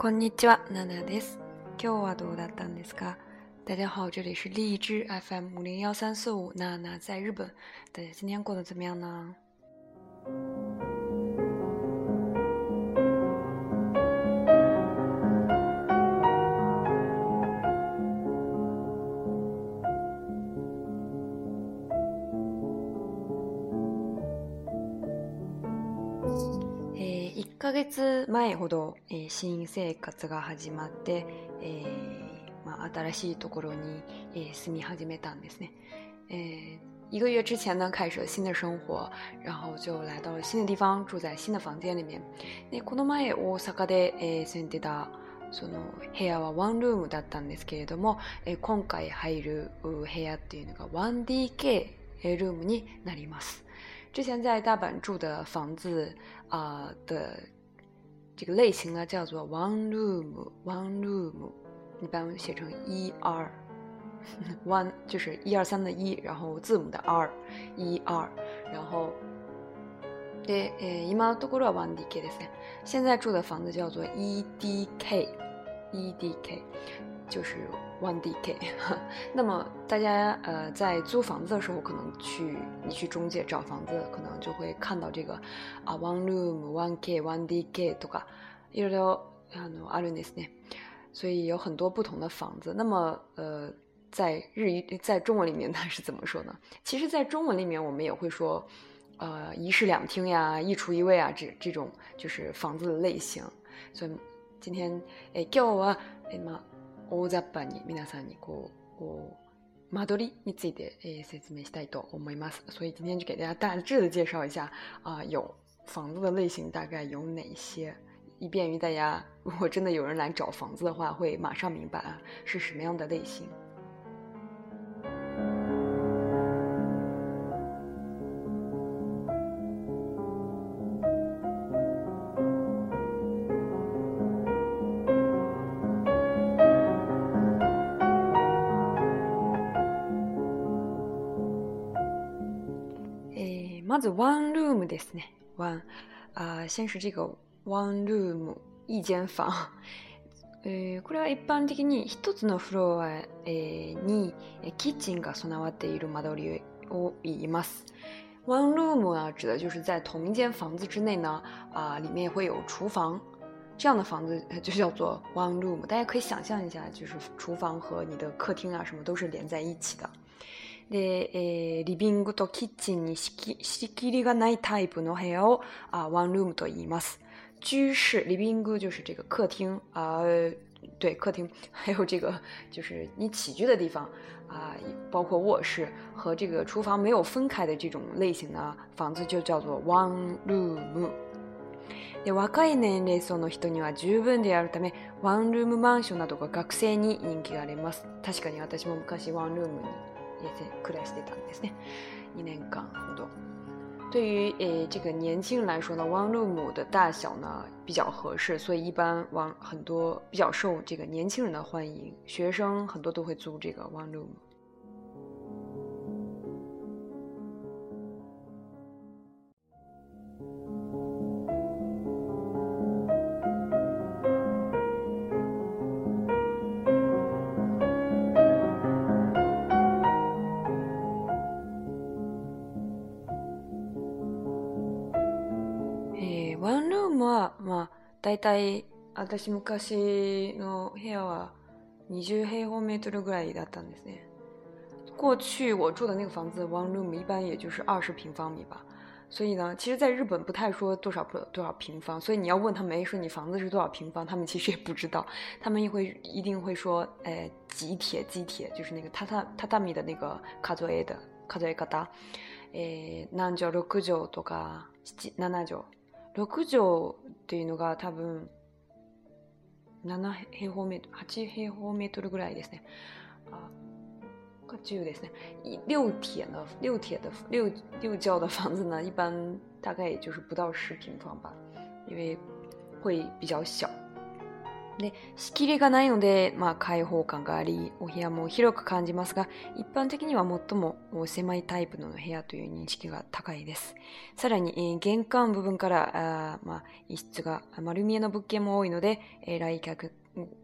こんにちは、ナナです。今日はどうだったんですか？大家好，这里是荔枝 FM 五零幺三四五，娜娜在日本。大家今天过得怎么样呢？ヶ月前ほど、えー、新生活が始まって、えーまあ、新しいところに、えー、住み始めたんですね。えー、一个月之前呢，开始了新的生活，然后就来到了新的地方，住在新的房间里面。でこの前大阪で、えー、住んでたその部屋はワンルームだったんですけれども、えー、今回入る部屋っていうのが 1DK ルームになります。之前在大阪住的房子啊、呃、的这个类型呢叫做 one room one room，一般写成一 r one 就是一二三的一，然后字母的 r 一二，然后で、え今のところは one DK ですね。现在住的房子叫做 EDK EDK，就是 one DK。那么大家呃在租房子的时候，可能去你去中介找房子，可能就会看到这个啊 one room one K one DK とかいろいろあのあるんですね。所以有很多不同的房子。那么呃在日语在中文里面它是怎么说呢？其实，在中文里面我们也会说呃一室两厅呀，一厨一卫啊，这这种就是房子的类型。所以今天え今日はえま 大雑把に皆さんにこうこう間取りについて、え説明したいと思います。所以今天就给大家大致的介绍一下啊，有房子的类型大概有哪些，以便于大家如果真的有人来找房子的话，会马上明白啊是什么样的类型。 One room ですね。One 啊，先是这个 one room，一间房。これは一般的に一つのフロアにキッチンが備わっている間取りを言います。One room 啊，指的就是在同一间房子之内呢，啊，里面会有厨房这样的房子就叫做 one room。大家可以想象一下，就是厨房和你的客厅啊什么都是连在一起的。で、えー、リビングとキッチンに仕切りがないタイプの部屋を啊 one room と言います。居室，リビング就是这个客厅啊、呃，对，客厅，还有这个就是你起居的地方啊、呃，包括卧室和这个厨房没有分开的这种类型的房子就叫做 one room。で若い年齢層の人には十分であるためワンルームマンションなどが学生に人気があります確かに私も昔ワンルームに暮らしてたんですね。一年間ほど。对于诶这个年轻人来说呢，one room 的大小呢比较合适，所以一般往很多比较受这个年轻人的欢迎，学生很多都会租这个 one room。 大体私昔の部屋は20平方メートルぐらいだったんですね。过去我住的那个房子 one room 一般也就是二十平方米吧。所以呢，其实在日本不太说多少多少平方，所以你要问他们，哎，说你房子是多少平方，他们其实也不知道，他们也会一定会说，哎，几铁几铁，就是那个榻榻榻榻米的那个数え的数え方，え、何畳六畳とか七七畳。 6畳っていうのが多分7平方メートル8平方メートルぐらいですね。あ10ですね。六铁的六铁的六六角的房子呢一般大概也就是不到十平方吧。因为会比较小。で仕切りがないので、まあ、開放感がありお部屋も広く感じますが一般的には最も狭いタイプの部屋という認識が高いです。さらに、えー、玄関部分からあ、まあ、一室が丸見えの物件も多いので、えー、来客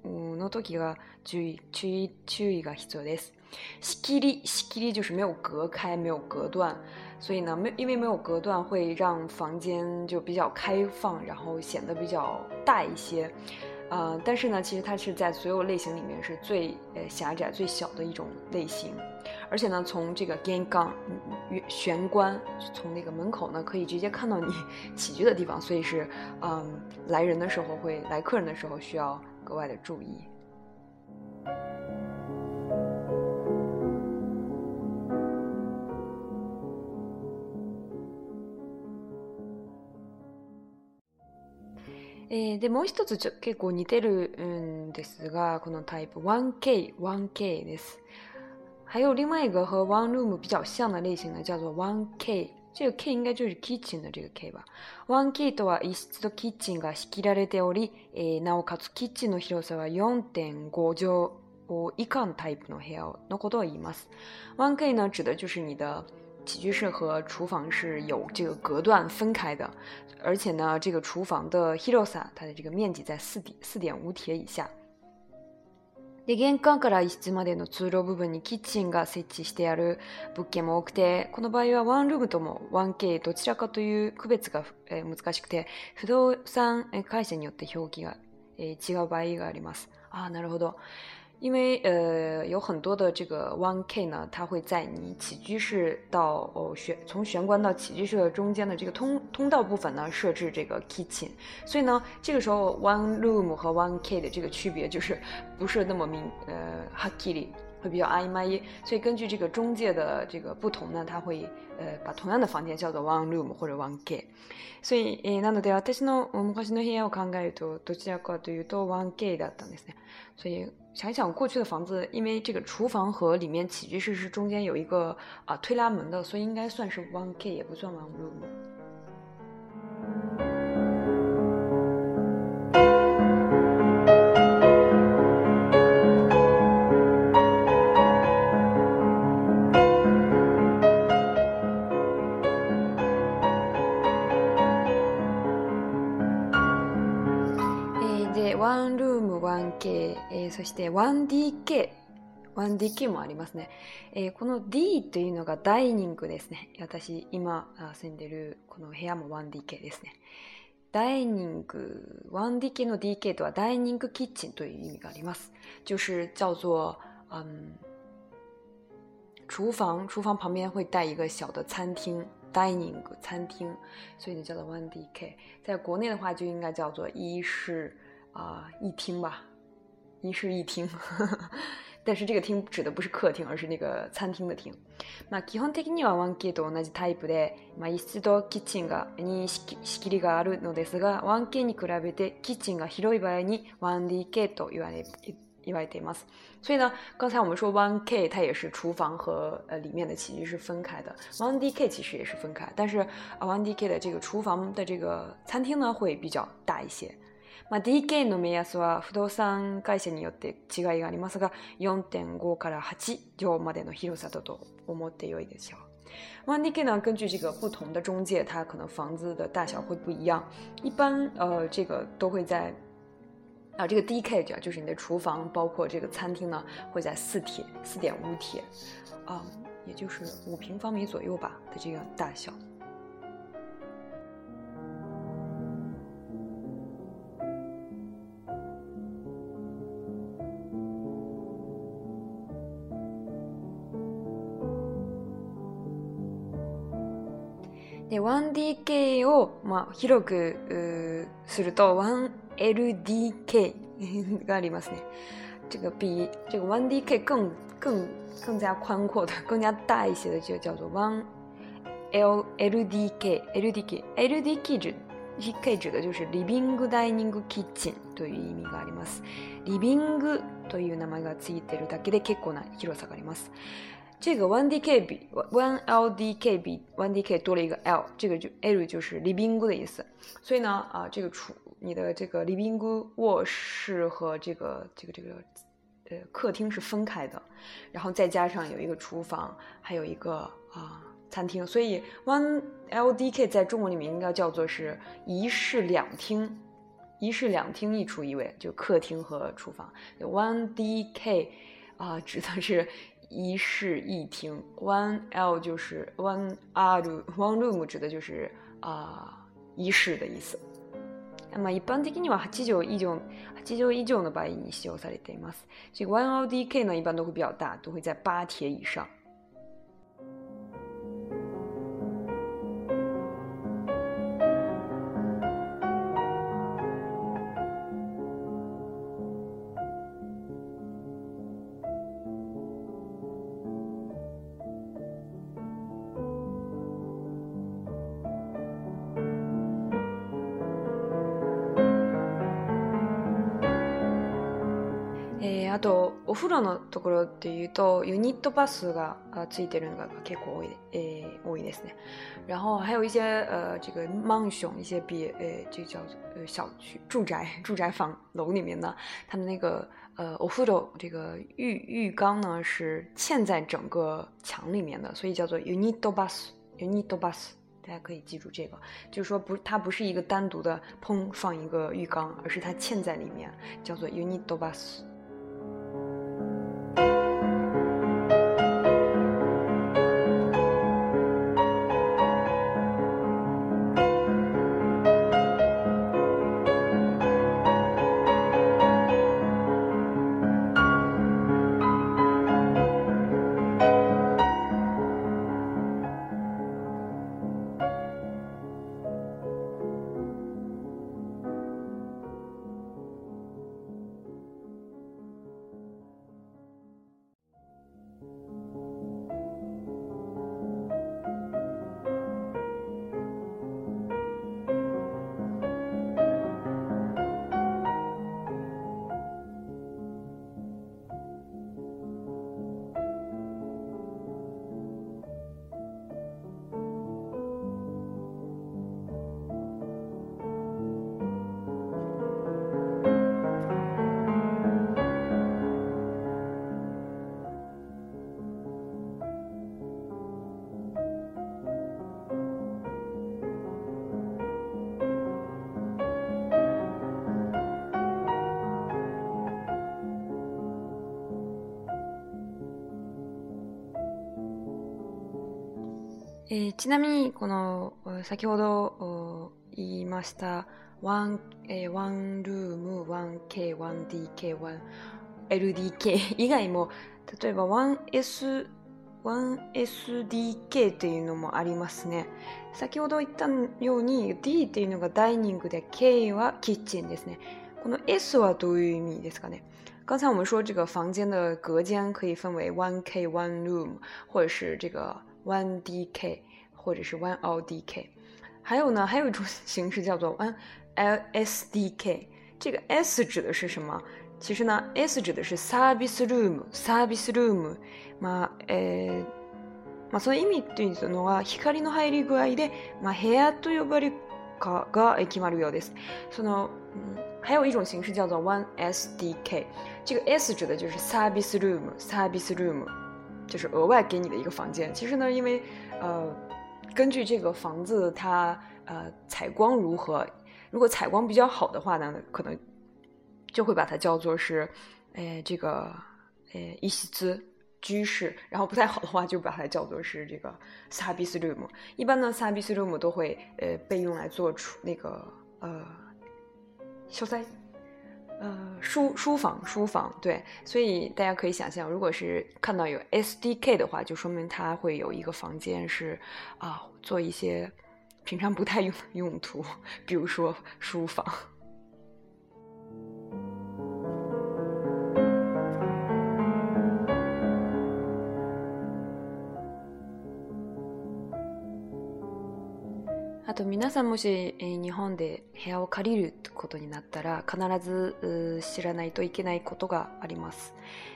の時が注意注意注意が必要です。仕切り仕切り就是没有隔开没有隔断。所以呢，没因为没有隔断，会让房间就比较开放，然后显得比较大一些。呃，但是呢，其实它是在所有类型里面是最呃狭窄、最小的一种类型。而且呢，从这个 g a n g 杠玄关，从那个门口呢，可以直接看到你 起居的地方，所以是嗯，来人的时候会来客人的时候需要格外的注意。えー、でもう一つちょ結構似てるんですが、このタイプ 1K、1K 1K です。还有另外一个和 one room 比较像的类型呢，叫做 1K。这个 K 应该就是 kitchen 的这个 K 吧。1K とは一室とキッチンが仕切られており、えー、なおかつキッチンの広さは4.5畳以下のタイプの部屋のことを言います。1K 呢指的就是你的起居室和厨房是有这个隔断分开的，而且呢，这个厨房的 hirosa 它的这个面积在四点四点五铁以下。で、玄関から一室までの通路部分にキッチンが設置してある物件も多くて、この場合はワンルームとも 1K どちらかという区別が、えー、難しくて、不動産会社によって表記が、えー、違う場合があります。ああ、なるほど。因为呃有很多的这个 one K 呢，它会在你起居室到哦玄从玄关到起居室的中间的这个通通道部分呢设置这个 kitchen，所以呢这个时候 one room 和 one K 的这个区别就是不是那么明呃哈 k 里会比较暧昧，所以根据这个中介的这个不同呢，它会呃把同样的房间叫做 one room 或者 one K，所以えなので私の昔の部屋を考えるとどちらかというと one K だったんですね。所以 想一想过去的房子，因为这个厨房和里面起居室是中间有一个啊推拉门的，所以应该算是 one K，也不算 one room。そして 1DK。1DK もありますね、えー、この D というのがダイニングですね。私、今住んでるこの部屋も 1DK ですね。ダイニング、1DK の DK とはダイニングキッチンという意味があります。就是叫做、嗯、厨房，厨房旁边会带一个小的餐厅，dining 餐厅，所以呢叫做 1DK。在国内的话就应该叫做一室啊、一厅吧。一室一厅，但是这个厅指的不是客厅，而是那个餐厅的厅。まあ基本的には 1K と同じタイプで、まあ一室とキッチンがに仕切りがあるのですが、1K に比べてキッチンが広い場合に 1DK と言われ言われています。所以呢，刚才我们说 1K 它也是厨房和呃里面的起居是分开的，1DK 其实也是分开，但是啊 1DK 的这个厨房的这个餐厅呢会比较大一些。 まあ、DK の目安は不動産会社によって違いがありますが、4.5から8畳までの広さだと思ってよいでしょう。1DK 呢，根据这个不同的中介，它可能房子的大小会不一样。一般呃，这个都会在啊，这个 DK 就就是你的厨房，包括这个餐厅呢，会在四铁四点五铁啊，也就是五平方米左右吧的这个大小。1DK を、まあ、広くすると 1LDK がありますね。这个比这个 1DK 更更更加宽阔的、更加大一些的就叫做 1LDK。LDK LDK 指 DK 指的就是リビングダイニングキッチンという意味があります。リビングという名前がついてるだけで結構な広さがあります。这个 one DK 比 one LDK 比 one DK 多了一个 L，这个就 L 就是离宾姑的意思。所以呢，啊，这个厨你的这个离宾姑卧室和这个这个这个呃客厅是分开的，然后再加上有一个厨房，还有一个啊餐厅，所以 one LDK 在中文里面应该叫做是一室两厅。一室两厅一厨一卫，就客厅和厨房。One DK 啊，指的是一室一厅。One L 就是 One R One Room 指的就是啊一室的意思。那么一般的には八畳以上八畳以上の場合に使用されています。这个 One LDK 呢，一般都会比较大，都会在八铁以上。 お風呂のところっていうとユニットバスがついてるのが結構多い,、えー、多いですね。然后还有一些呃这个 mansion 一些别呃这叫呃小区住宅住宅房楼里面呢，他们那个呃お風呂这个浴浴缸呢是嵌在整个墙里面的，所以叫做 unit bus unit bus。大家可以记住这个，就是说不，它不是一个单独的砰放一个浴缸，而是它嵌在里面，叫做 unit bus。 えー、ちなみに、この、先ほど言いました、1、えー、ワンルーム、1K、1DK、1LDK 以外も、例えば 1S、1SDK っていうのもありますね。先ほど言ったように D っていうのがダイニングで K はキッチンですね。この S はどういう意味ですかね？刚才我们说这个房间的隔间可以分为 one K one room，或者是这个 one DK 或者是 one LDK，还有呢，还有一种形式叫做 one LSDK。这个 S 指的是什么？其实呢，S 指的是 service room，service room。まあ、えー、まあその意味というのは光の入り具合で、まあ部屋と呼ばれるかが決まるようです。その、嗯，还有一种形式叫做 one SDK。这个 S 指的就是 service room，service room。就是额外给你的一个房间。其实呢，因为呃，根据这个房子它呃采光如何，如果采光比较好的话呢，可能就会把它叫做是，哎，这个呃一席之居室。然后不太好的话，就把它叫做是这个 service room。一般呢，service room 都会呃被用来做出那个呃消灾。呃，书书房，书房，对，所以大家可以想象，如果是看到有 SDK 的话，就说明它会有一个房间是啊，做一些平常不太用的用途，比如说书房。あと皆さんもし、えー、日本で部屋を借りることになったら必ず知らないといけないことがあります。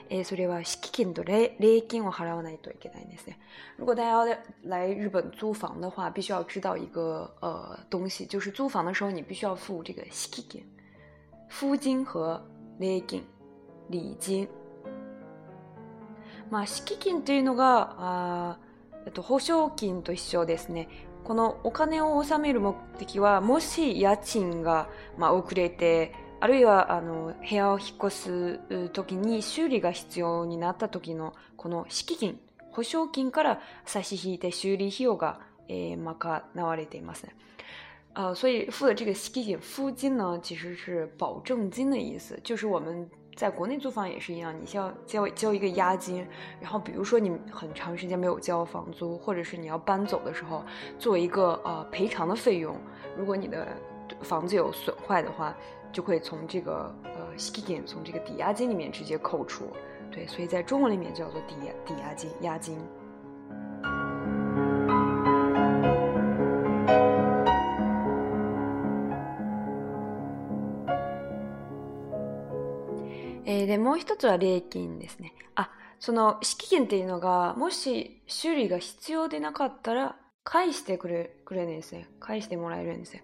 えー、それは敷金と礼金を払わないといけないんですね。如果大家要来日本租房的话，必须要知道一个呃东西，就是租房的时候你必须要付这个敷金、付金和礼金、礼金。まあ敷金というのがあえっと保証金と一緒ですね。このお金を納める目的は、もし家賃が、まあ、遅れて、あるいはあの部屋を引っ越す時に修理が必要になった時のこの敷金、保証金から差し引いて修理費用が、えー、賄われていますね。呃，所以付的这个息金、付金呢，其实是保证金的意思，就是我们在国内租房也是一样，你需要交交一个押金，然后比如说你很长时间没有交房租，或者是你要搬走的时候，做一个呃赔偿的费用。如果你的房子有损坏的话，就会从这个呃 skin，从这个抵押金里面直接扣除。对，所以在中文里面叫做抵押抵押金、押金。で、もう一つは礼金ですね。あ、その敷金っていうのが、もし修理が必要でなかったら、返してくれくれるんですね。返してもらえるんですよ。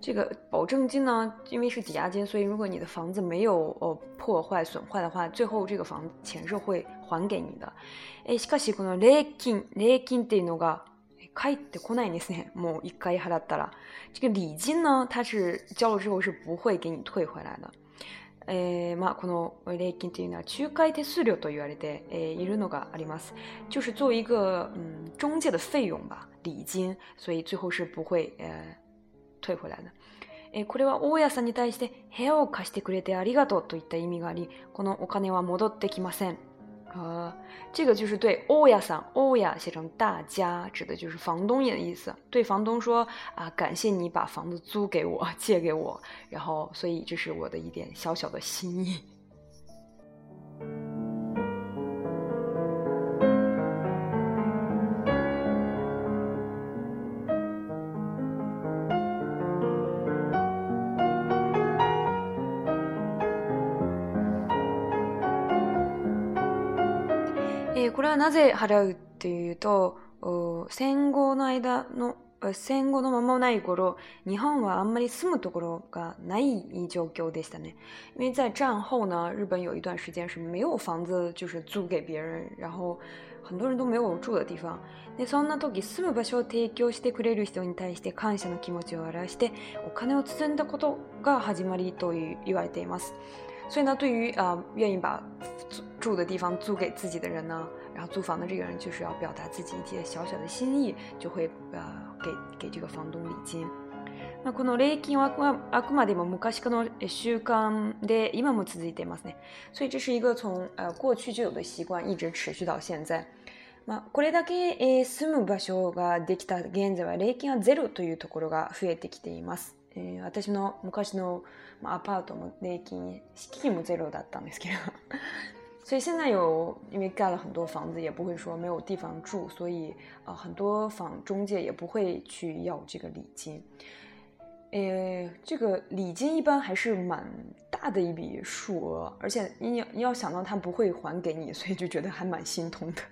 这个保证金呢，因为是抵押金，所以如果你的房子没有呃破坏损坏的话，最后这个房钱是会还给你的。えしかしこの礼金、礼金っていうのが返ってこないんですね。もう一回払ったら，这个礼金呢，它是交了之后是不会给你退回来的。えー、まあ、この礼金というのは仲介手数料と言われて、えー、いるのがあります。就是做一个嗯中介的费用吧，礼金，所以最后是不会呃退回来的。えー、これは大家さんに対して部屋を貸してくれてありがとうといった意味があり、このお金は戻ってきません。呃，这个就是对欧亚桑，欧亚写成大家，指的就是房东的意思。对房东说啊，感谢你把房子租给我，借给我，然后，所以这是我的一点小小的心意。はなぜ払うっていうと、戦後の間の、戦後の間もない頃、日本はあんまり住むところがない状況でしたね。因为在战后呢，日本有一段时间是没有房子就是租给别人，然后很多人都没有住的地方。で、そんな時住む場所を提供してくれる人に対して感謝の気持ちを表して、お金を包んだことが始まりと言われています。所以呢，对于啊、呃、愿意把住的地方租给自己的人呢，然后租房的这个人就是要表达自己一些小小的心意，就会呃给给这个房东礼金。まあ、この礼金はあくまでも昔からの習慣で今も続いていますね。所以这是一个从呃过去就有的习惯，一直持续到现在。まあ、これだけ、えー、住む場所ができた現在は礼金はゼロというところが増えてきています。えー、私の昔の、まあ、アパートも礼金、敷金もゼロだったんですけど所以现在有，因为盖了很多房子，也不会说没有地方住，所以呃，很多房中介也不会去要这个礼金。呃，这个礼金一般还是蛮大的一笔数额，而且你要你要想到他不会还给你，所以就觉得还蛮心痛的。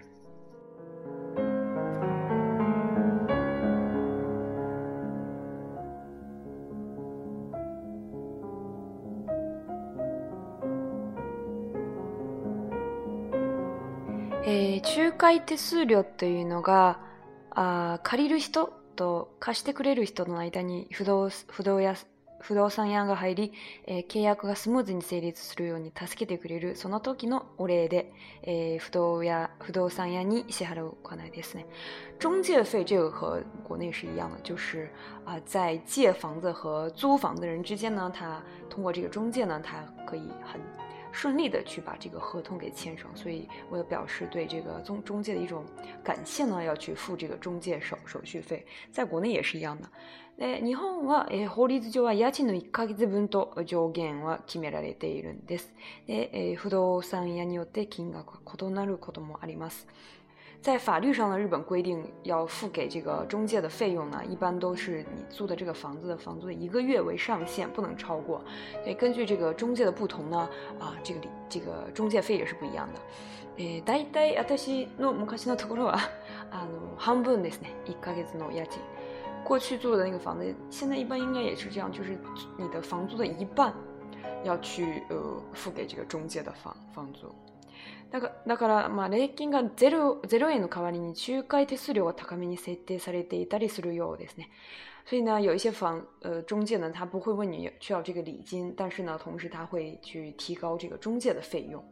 えー、仲介手数料というのがあ借りる人と貸してくれる人の間に不動不動や不動産屋が入り、えー、契約がスムーズに成立するように助けてくれるその時のお礼で、えー、不動や不動産屋に支払うお金ですね。中介费这个和国内是一样的，就是啊、呃，在借房子和租房的人之间呢，他通过这个中介呢，他可以很顺利的去把这个合同给签上，所以为了表示对这个中中介的一种感谢呢，要去付这个中介手手续费。在国内也是一样的。で日本は、えー、法律上は家賃の1ヶ月分と上限は決められているんです。で、えー、不動産屋によって金額が異なることもあります。 在法律上的日本规定，要付给这个中介的费用呢，一般都是你租的这个房子的房租的一个月为上限，不能超过。所以根据这个中介的不同呢，啊，这个这个中介费也是不一样的。え、大体私の昔のところはあの半分ですね、一ヶ月の家賃。过去住的那个房子，现在一般应该也是这样，就是你的房租的一半要去呃付给这个中介的房房租。 だからだからまあ礼金がゼロゼロ円の代わりに仲介手数料が高めに設定されていたりするようですね。所以呢，有一些房呃中介呢，他不会问你需要这个礼金，但是呢，同时他会去提高这个中介的费用。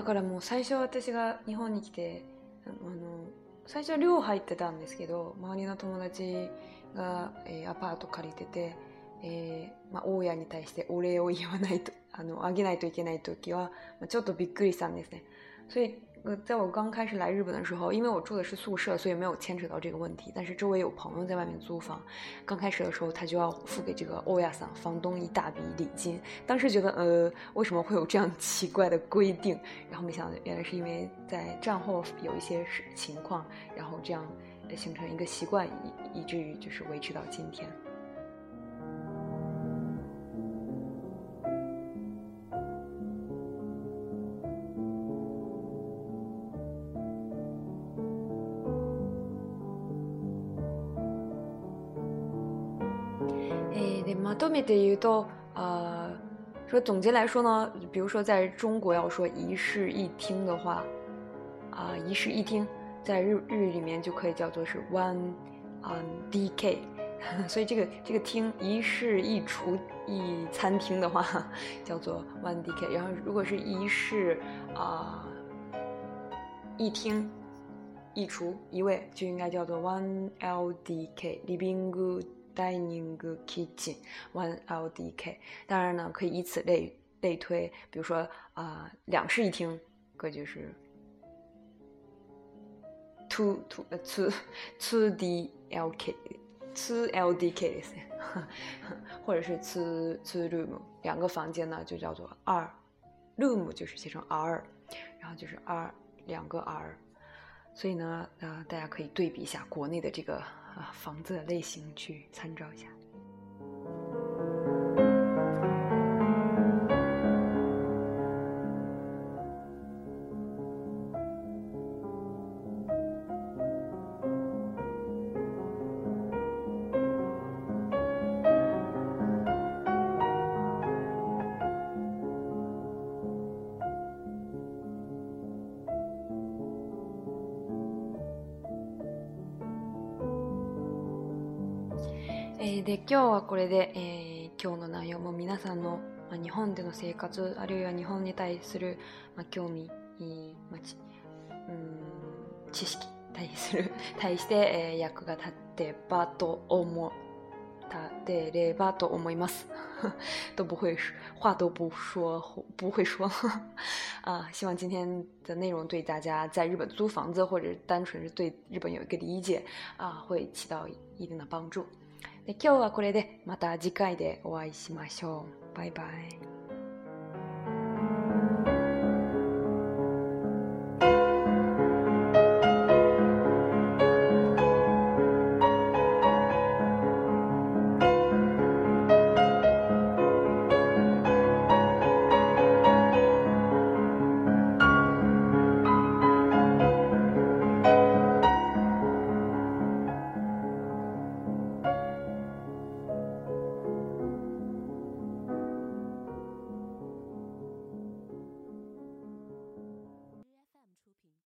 だからもう最初私が日本に来てあの最初寮入ってたんですけど周りの友達が、えー、アパート借りてて、えーまあ、大家に対してお礼を言わないとあのあげないといけない時は、まあ、ちょっとびっくりしたんですね。所以呃，在我刚开始来日本的时候，因为我住的是宿舍，所以没有牵扯到这个问题。但是周围有朋友在外面租房，刚开始的时候他就要付给这个欧亚桑房东一大笔礼金。当时觉得，呃，为什么会有这样奇怪的规定？然后没想到，原来是因为在战后有一些情况，然后这样形成一个习惯，以以至于就是维持到今天。まとめて言うと，呃，说总结来说呢，比如说在中国要说一室一厅的话，啊，一室一厅，在日日语里面就可以叫做是 one um DK，所以这个这个厅一室一厨一餐厅的话叫做 one DK，然后如果是一室啊一厅一厨一卫，就应该叫做 one dining kitchen one l d k。当然呢，可以以此类类推，比如说啊、两室一厅，格局是 two two 呃 two two d l k two l d k，或者是 two two room 两个房间呢，就叫做二 room，就是写成 r，然后就是二两个 r。所以呢，呃，大家可以对比一下国内的这个啊，房子的类型去参照一下。えー、で今日はこれで、えー、今日の内容も皆さんの、まあ、日本での生活あるいは日本に対する、まあ、興味、まあ、ちうん知識対する 対して、えー、役が立ってばと思う立てればと思います。都不会话都不说不会说 啊！希望今天的内容对大家在日本租房子或者单纯是对日本有一个理解啊，会起到一定的帮助。で今日はこれでまた次回でお会いしましょう。バイバイ。